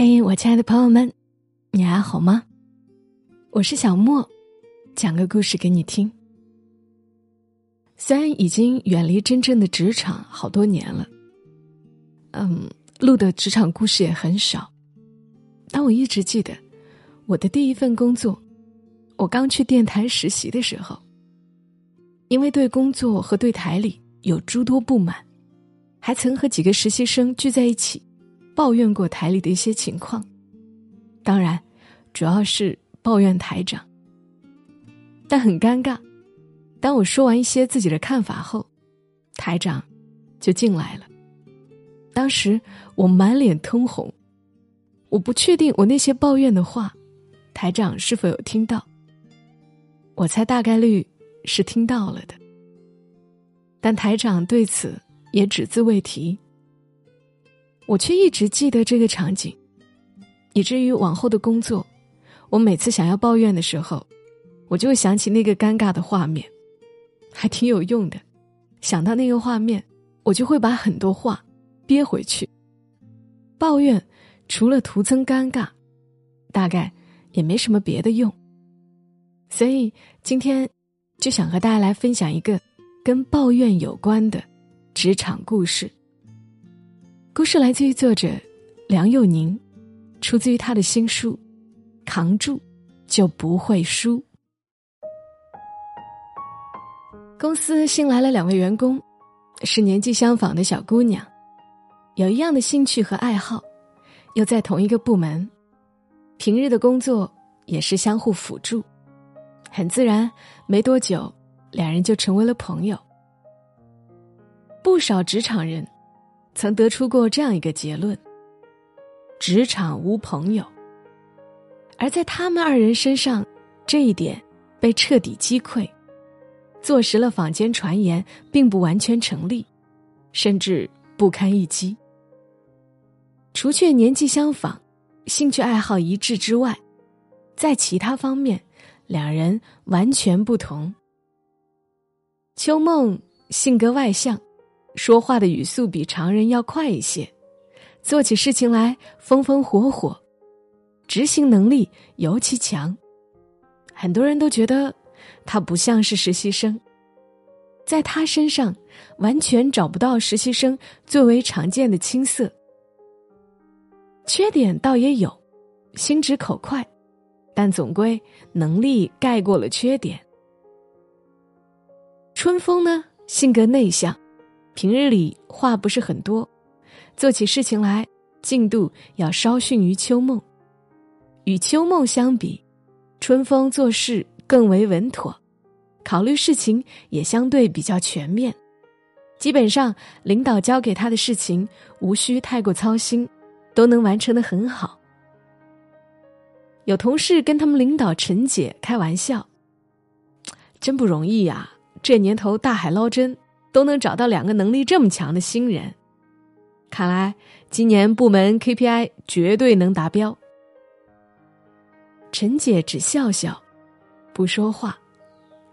嘿，我亲爱的朋友们，你还好吗？我是小莫，讲个故事给你听。虽然已经远离真正的职场好多年了，嗯，录的职场故事也很少，但我一直记得我的第一份工作，我刚去电台实习的时候，因为对工作和对台里有诸多不满，还曾和几个实习生聚在一起。抱怨过台里的一些情况，当然，主要是抱怨台长。但很尴尬，当我说完一些自己的看法后，台长就进来了。当时我满脸通红，我不确定我那些抱怨的话，台长是否有听到。我猜大概率是听到了的，但台长对此也只字未提。我却一直记得这个场景，以至于往后的工作，我每次想要抱怨的时候，我就会想起那个尴尬的画面，还挺有用的。想到那个画面，我就会把很多话憋回去。抱怨除了徒增尴尬，大概也没什么别的用。所以今天就想和大家来分享一个跟抱怨有关的职场故事。故事来自于作者梁佑宁，出自于他的新书《扛住就不会输》。公司新来了两位员工，是年纪相仿的小姑娘，有一样的兴趣和爱好，又在同一个部门，平日的工作也是相互辅助，很自然，没多久，两人就成为了朋友。不少职场人。曾得出过这样一个结论：职场无朋友。而在他们二人身上，这一点被彻底击溃，坐实了坊间传言并不完全成立，甚至不堪一击。除却年纪相仿、兴趣爱好一致之外，在其他方面，两人完全不同。秋梦性格外向。说话的语速比常人要快一些，做起事情来风风火火，执行能力尤其强。很多人都觉得他不像是实习生，在他身上完全找不到实习生最为常见的青涩。缺点倒也有，心直口快，但总归能力盖过了缺点。春风呢，性格内向。平日里话不是很多，做起事情来进度要稍逊于秋梦。与秋梦相比，春风做事更为稳妥，考虑事情也相对比较全面。基本上，领导交给他的事情无需太过操心，都能完成的很好。有同事跟他们领导陈姐开玩笑：“真不容易呀，这年头大海捞针。”都能找到两个能力这么强的新人，看来今年部门 KPI 绝对能达标。陈姐只笑笑，不说话，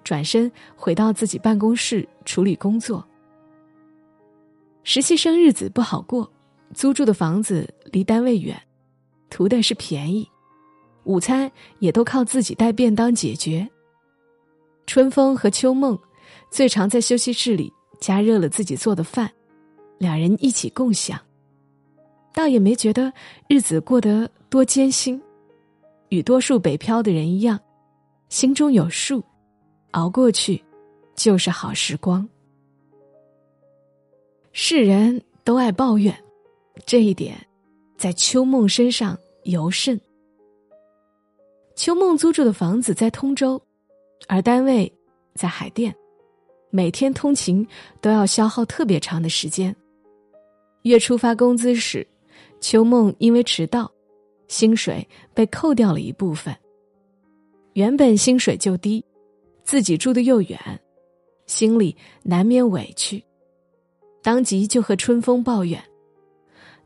转身回到自己办公室处理工作。实习生日子不好过，租住的房子离单位远，图的是便宜，午餐也都靠自己带便当解决。春风和秋梦最常在休息室里。加热了自己做的饭，两人一起共享，倒也没觉得日子过得多艰辛。与多数北漂的人一样，心中有数，熬过去就是好时光。世人都爱抱怨，这一点在秋梦身上尤甚。秋梦租住的房子在通州，而单位在海淀。每天通勤都要消耗特别长的时间。月初发工资时，秋梦因为迟到，薪水被扣掉了一部分。原本薪水就低，自己住的又远，心里难免委屈，当即就和春风抱怨：“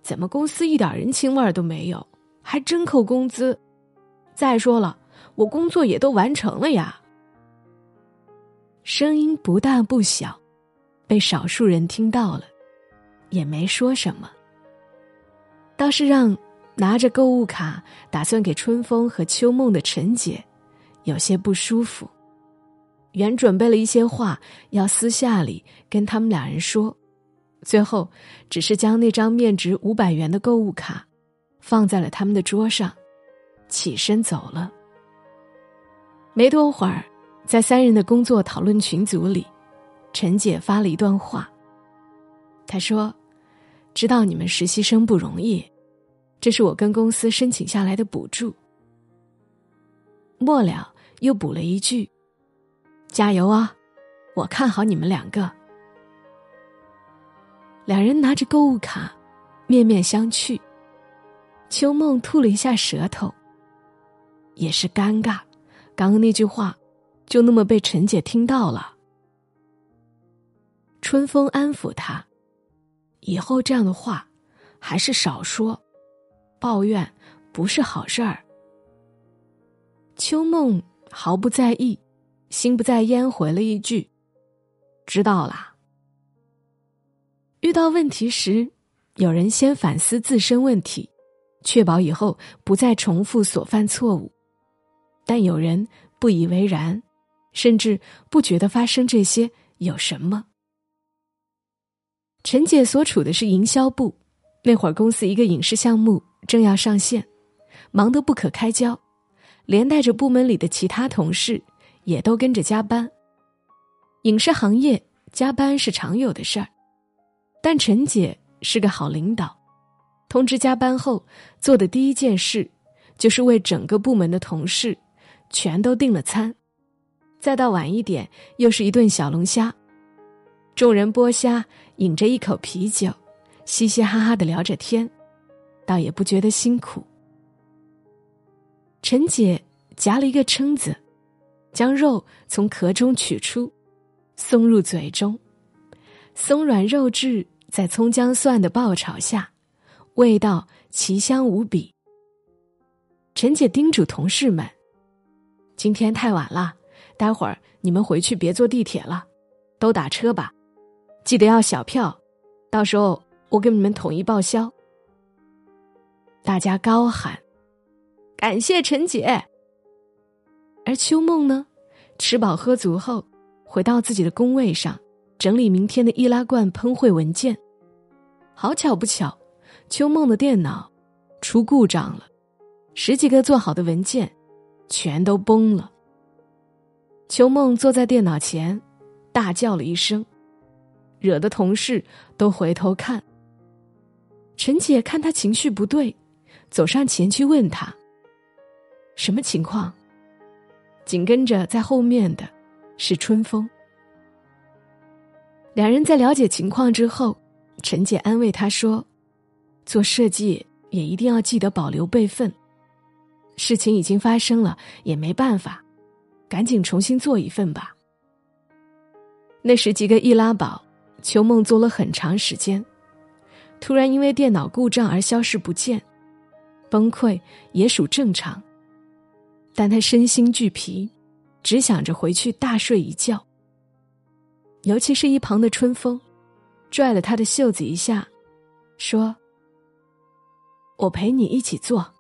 怎么公司一点人情味都没有，还真扣工资？再说了，我工作也都完成了呀。”声音不大不小，被少数人听到了，也没说什么。倒是让拿着购物卡打算给春风和秋梦的陈姐，有些不舒服。原准备了一些话要私下里跟他们俩人说，最后只是将那张面值五百元的购物卡放在了他们的桌上，起身走了。没多会儿，在三人的工作讨论群组里，陈姐发了一段话。她说：“知道你们实习生不容易，这是我跟公司申请下来的补助。”末了又补了一句。加油啊！我看好你们两个。两人拿着购物卡，面面相觑。秋梦吐了一下舌头，也是尴尬。刚刚那句话，就那么被陈姐听到了。春风安抚他，以后这样的话还是少说，抱怨不是好事儿。秋梦毫不在意。心不在焉，回了一句：“知道啦。”遇到问题时，有人先反思自身问题，确保以后不再重复所犯错误；但有人不以为然，甚至不觉得发生这些有什么。陈姐所处的是营销部，那会儿公司一个影视项目正要上线，忙得不可开交，连带着部门里的其他同事。也都跟着加班。影视行业加班是常有的事儿，但陈姐是个好领导，通知加班后做的第一件事，就是为整个部门的同事全都订了餐，再到晚一点又是一顿小龙虾，众人剥虾，饮着一口啤酒，嘻嘻哈哈的聊着天，倒也不觉得辛苦。陈姐夹了一个蛏子。将肉从壳中取出，送入嘴中，松软肉质在葱姜蒜的爆炒下，味道奇香无比。陈姐叮嘱同事们：“今天太晚了，待会儿你们回去别坐地铁了，都打车吧，记得要小票，到时候我给你们统一报销。”大家高喊：“感谢陈姐。”而秋梦呢，吃饱喝足后，回到自己的工位上，整理明天的易拉罐喷绘文件。好巧不巧，秋梦的电脑出故障了，十几个做好的文件全都崩了。秋梦坐在电脑前，大叫了一声，惹得同事都回头看。陈姐看他情绪不对，走上前去问他：“什么情况？”紧跟着在后面的，是春风。两人在了解情况之后，陈姐安慰他说：“做设计也一定要记得保留备份。事情已经发生了，也没办法，赶紧重新做一份吧。”那十几个易拉宝，秋梦做了很长时间，突然因为电脑故障而消失不见，崩溃也属正常。但他身心俱疲，只想着回去大睡一觉。尤其是一旁的春风，拽了他的袖子一下，说：“我陪你一起做。”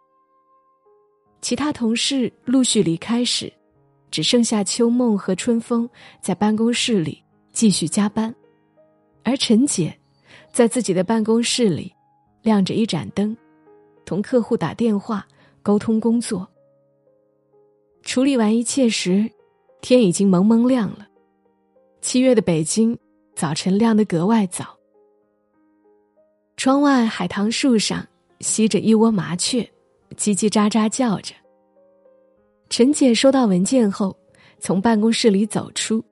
其他同事陆续离开时，只剩下秋梦和春风在办公室里继续加班，而陈姐在自己的办公室里亮着一盏灯，同客户打电话沟通工作。处理完一切时，天已经蒙蒙亮了。七月的北京，早晨亮得格外早。窗外海棠树上栖着一窝麻雀，叽叽喳喳叫着。陈姐收到文件后，从办公室里走出，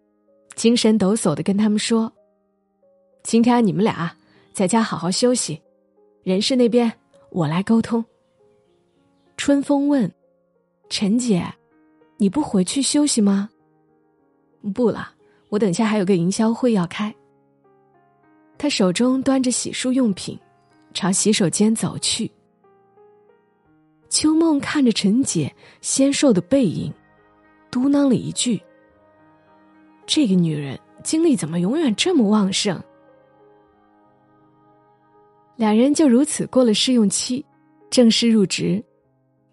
精神抖擞的跟他们说：“今天你们俩在家好好休息，人事那边我来沟通。”春风问：“陈姐。”你不回去休息吗？不了，我等下还有个营销会要开。他手中端着洗漱用品，朝洗手间走去。梦看着陈姐纤瘦的背影，嘟囔了一句：“这个女人精力怎么永远这么旺盛？”两人就如此过了试用期，正式入职，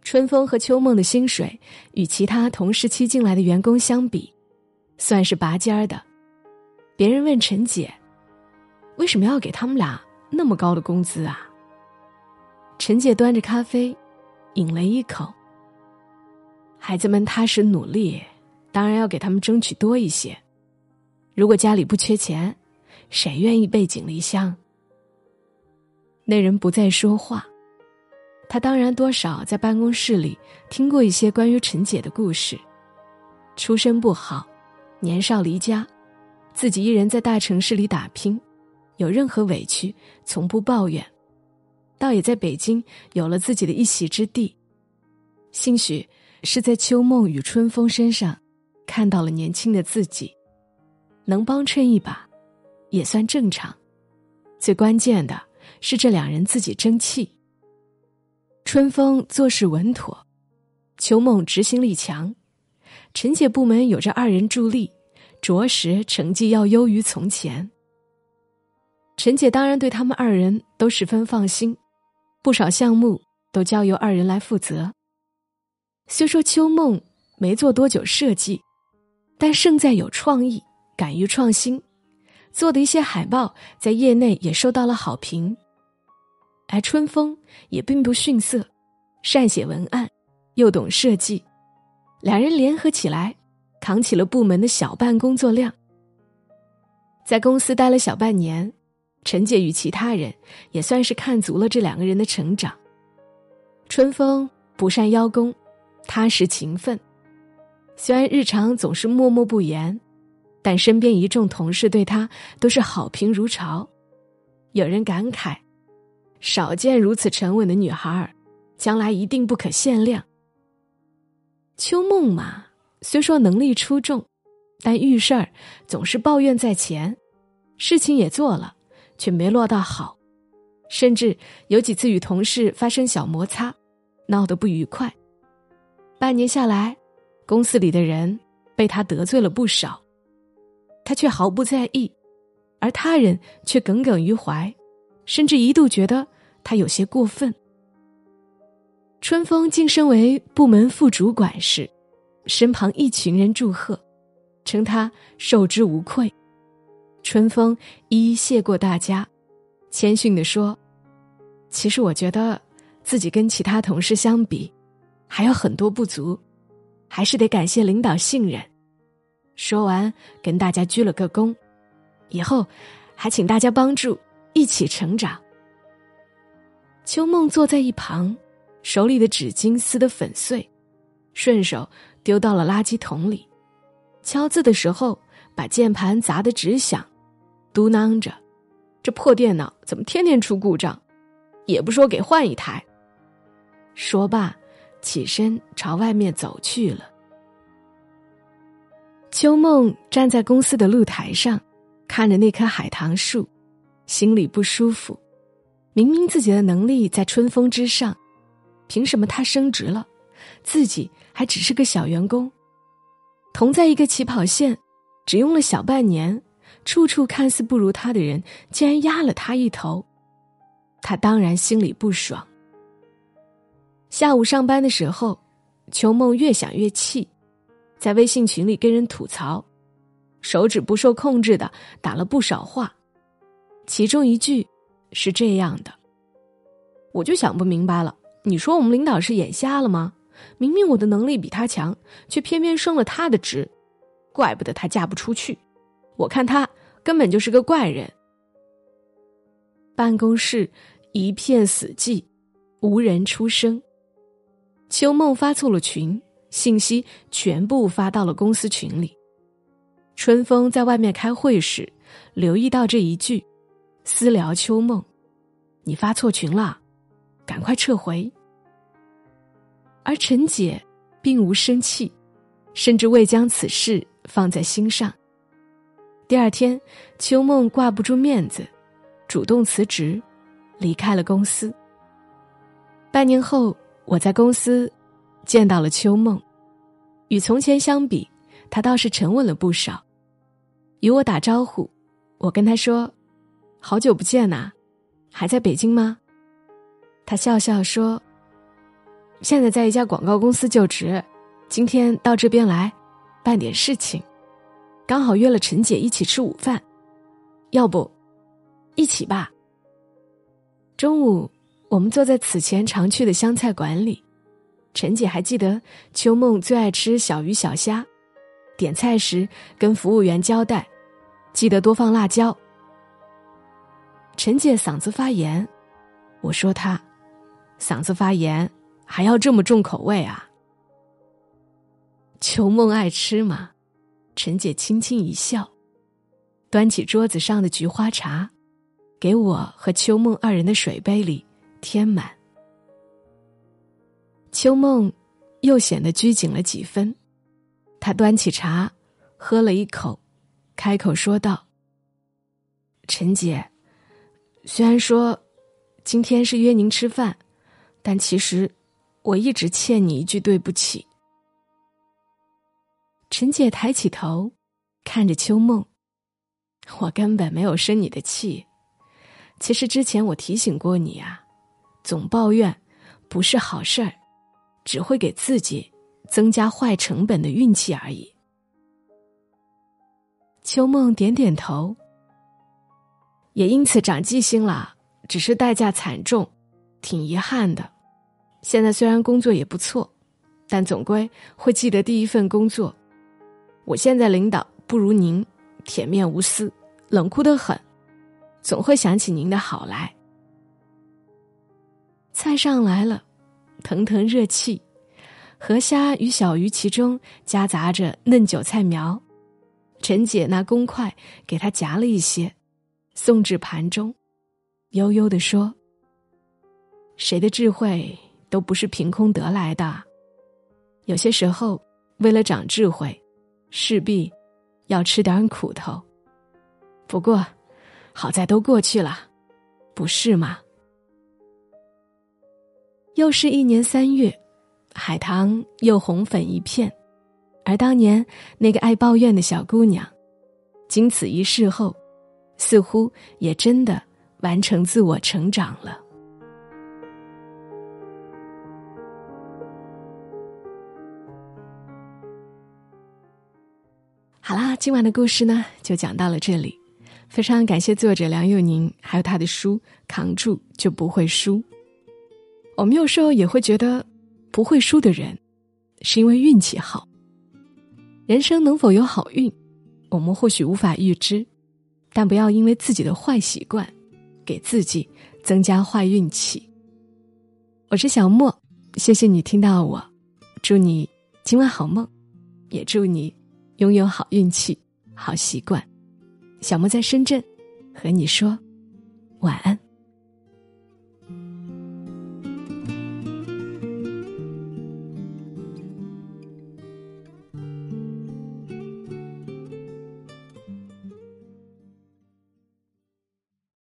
春风和秋梦的薪水与其他同时期进来的员工相比，算是拔尖儿的。别人问陈姐：“为什么要给他们俩那么高的工资啊？”陈姐端着咖啡，饮了一口。孩子们踏实努力，当然要给他们争取多一些。如果家里不缺钱，谁愿意背井离乡？那人不再说话。他当然多少在办公室里听过一些关于陈姐的故事：出身不好，年少离家，自己一人在大城市里打拼，有任何委屈从不抱怨，倒也在北京有了自己的一席之地。兴许是在秋梦与春风身上看到了年轻的自己。能帮衬一把，也算正常。最关键的是这两人自己争气。春风做事稳妥，秋梦执行力强，陈姐部门有着二人助力，着实成绩要优于从前。陈姐当然对他们二人都十分放心，不少项目都交由二人来负责。虽说秋梦没做多久设计，但胜在有创意。敢于创新，做的一些海报在业内也受到了好评。而春风也并不逊色，善写文案，又懂设计，两人联合起来，扛起了部门的小半工作量。在公司待了小半年，陈姐与其他人也算是看足了这两个人的成长。春风不善邀功，踏实勤奋，虽然日常总是默默不言。但身边一众同事对他都是好评如潮，有人感慨：“少见如此沉稳的女孩儿，将来一定不可限量。”秋梦嘛，虽说能力出众，但遇事儿总是抱怨在前，事情也做了，却没落到好，甚至有几次与同事发生小摩擦，闹得不愉快。半年下来，公司里的人被他得罪了不少。他却毫不在意，而他人却耿耿于怀，甚至一度觉得他有些过分。春风晋升为部门副主管时，身旁一群人祝贺，称他受之无愧。春风一一谢过大家，谦逊地说：“其实我觉得自己跟其他同事相比，还有很多不足，还是得感谢领导信任。”说完，跟大家鞠了个躬，以后还请大家帮助，一起成长。秋梦坐在一旁，手里的纸巾撕得粉碎，顺手丢到了垃圾桶里。敲字的时候，把键盘砸得直响，嘟囔着：“这破电脑怎么天天出故障？也不说给换一台。”说罢，起身朝外面走去了。秋梦站在公司的露台上，看着那棵海棠树，心里不舒服。明明自己的能力在春风之上，凭什么他升职了，自己还只是个小员工？同在一个起跑线，只用了小半年，处处看似不如他的人，竟然压了他一头，他当然心里不爽。下午上班的时候，秋梦越想越气。在微信群里跟人吐槽，手指不受控制的打了不少话，其中一句是这样的：“我就想不明白了，你说我们领导是眼瞎了吗？明明我的能力比他强，却偏偏升了他的职，怪不得他嫁不出去。我看他根本就是个怪人。”办公室一片死寂，无人出声。秋梦发错了群。信息全部发到了公司群里。春风在外面开会时，留意到这一句，私聊秋梦：“你发错群了，赶快撤回。”而陈姐并无生气，甚至未将此事放在心上。第二天，秋梦挂不住面子，主动辞职，离开了公司。半年后，我在公司。见到了秋梦，与从前相比，他倒是沉稳了不少。与我打招呼，我跟他说：“好久不见呐，还在北京吗？”他笑笑说：“现在在一家广告公司就职，今天到这边来办点事情，刚好约了陈姐一起吃午饭，要不一起吧？中午我们坐在此前常去的湘菜馆里，陈姐还记得秋梦最爱吃小鱼小虾，点菜时跟服务员交代，记得多放辣椒。陈姐嗓子发炎，我说她嗓子发炎。还要这么重口味啊？秋梦爱吃嘛，陈姐轻轻一笑，端起桌子上的菊花茶，给我和秋梦二人的水杯里添满。秋梦又显得拘谨了几分，她端起茶，喝了一口，开口说道：“陈姐，虽然说今天是约您吃饭，但其实……”我一直欠你一句对不起。陈姐抬起头，看着秋梦，我根本没有生你的气。其实之前我提醒过你啊，总抱怨不是好事儿，只会给自己增加坏成本的运气而已。秋梦点点头，也因此长记性了，只是代价惨重，挺遗憾的。现在虽然工作也不错，但总归会记得第一份工作。我现在领导不如您，铁面无私，冷酷得很，总会想起您的好来。菜上来了，腾腾热气，河虾与小鱼其中夹杂着嫩韭菜苗。陈姐拿公筷给他夹了一些，送至盘中，悠悠地说：“谁的智慧？”都不是凭空得来的，有些时候，为了长智慧，势必要吃点苦头。不过，好在都过去了，不是吗？又是一年三月，海棠又红粉一片，而当年那个爱抱怨的小姑娘，经此一事后，似乎也真的完成自我成长了。好啦，今晚的故事呢就讲到了这里。非常感谢作者梁佑宁，还有他的书《扛住就不会输》。我们有时候也会觉得，不会输的人，是因为运气好。人生能否有好运，我们或许无法预知，但不要因为自己的坏习惯，给自己增加坏运气。我是小莫，谢谢你听到我，祝你今晚好梦，也祝你。拥有好运气，好习惯。小莫在深圳，和你说晚安。